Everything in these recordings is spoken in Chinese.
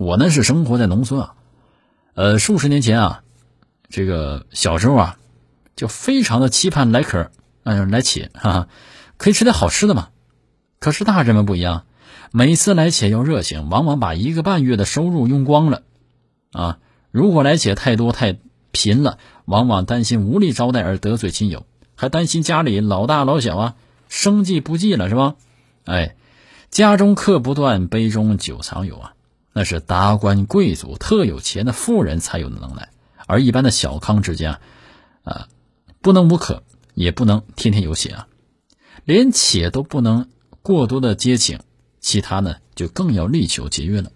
我呢是生活在农村啊，呃，数十年前啊，这个小时候啊，就非常的期盼来客，嗯，来且，哈哈，可以吃点好吃的嘛。可是大人们不一样，每次来且要热情，往往把一个半月的收入用光了，啊，如果来且太多太贫了，往往担心无力招待而得罪亲友，还担心家里老大老小啊生计不济了，是吧？哎，家中客不断，杯中酒常有啊。那是达官贵族、特有钱的富人才有的能耐，而一般的小康之家，啊，不能无可，也不能天天有且啊，连且都不能过多的接请，其他呢就更要力求节约了。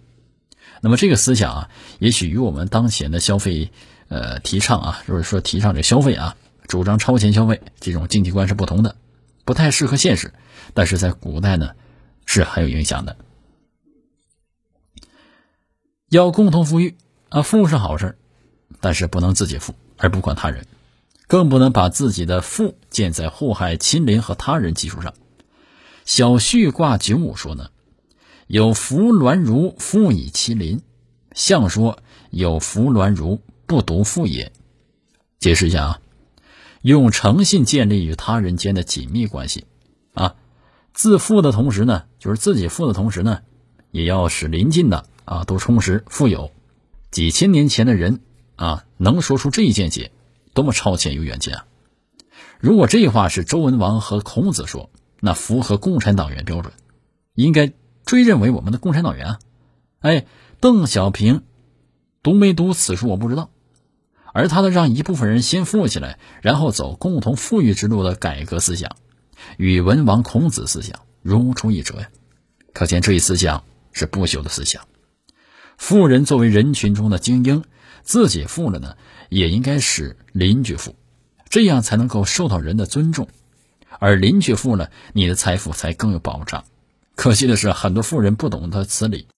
那么这个思想啊，也许与我们当前的消费，呃，提倡啊，就是说提倡这消费啊，主张超前消费这种经济观是不同的，不太适合现实，但是在古代呢，是很有影响的。要共同富裕啊，富是好事，但是不能自己富而不管他人，更不能把自己的富建在祸害亲邻和他人基础上。小旭卦九五说呢：“有福鸾如富以其邻。”象说：“有福鸾如不独富也。”解释一下啊，用诚信建立与他人间的紧密关系啊，自富的同时呢，就是自己富的同时呢，也要使邻近的。啊，都充实富有，几千年前的人啊，能说出这一见解，多么超前有远见啊！如果这话是周文王和孔子说，那符合共产党员标准，应该追认为我们的共产党员啊。哎，邓小平读没读此书我不知道，而他的让一部分人先富起来，然后走共同富裕之路的改革思想，与文王孔子思想如出一辙呀！可见这一思想是不朽的思想。富人作为人群中的精英，自己富了呢，也应该使邻居富，这样才能够受到人的尊重。而邻居富了，你的财富才更有保障。可惜的是，很多富人不懂得此理。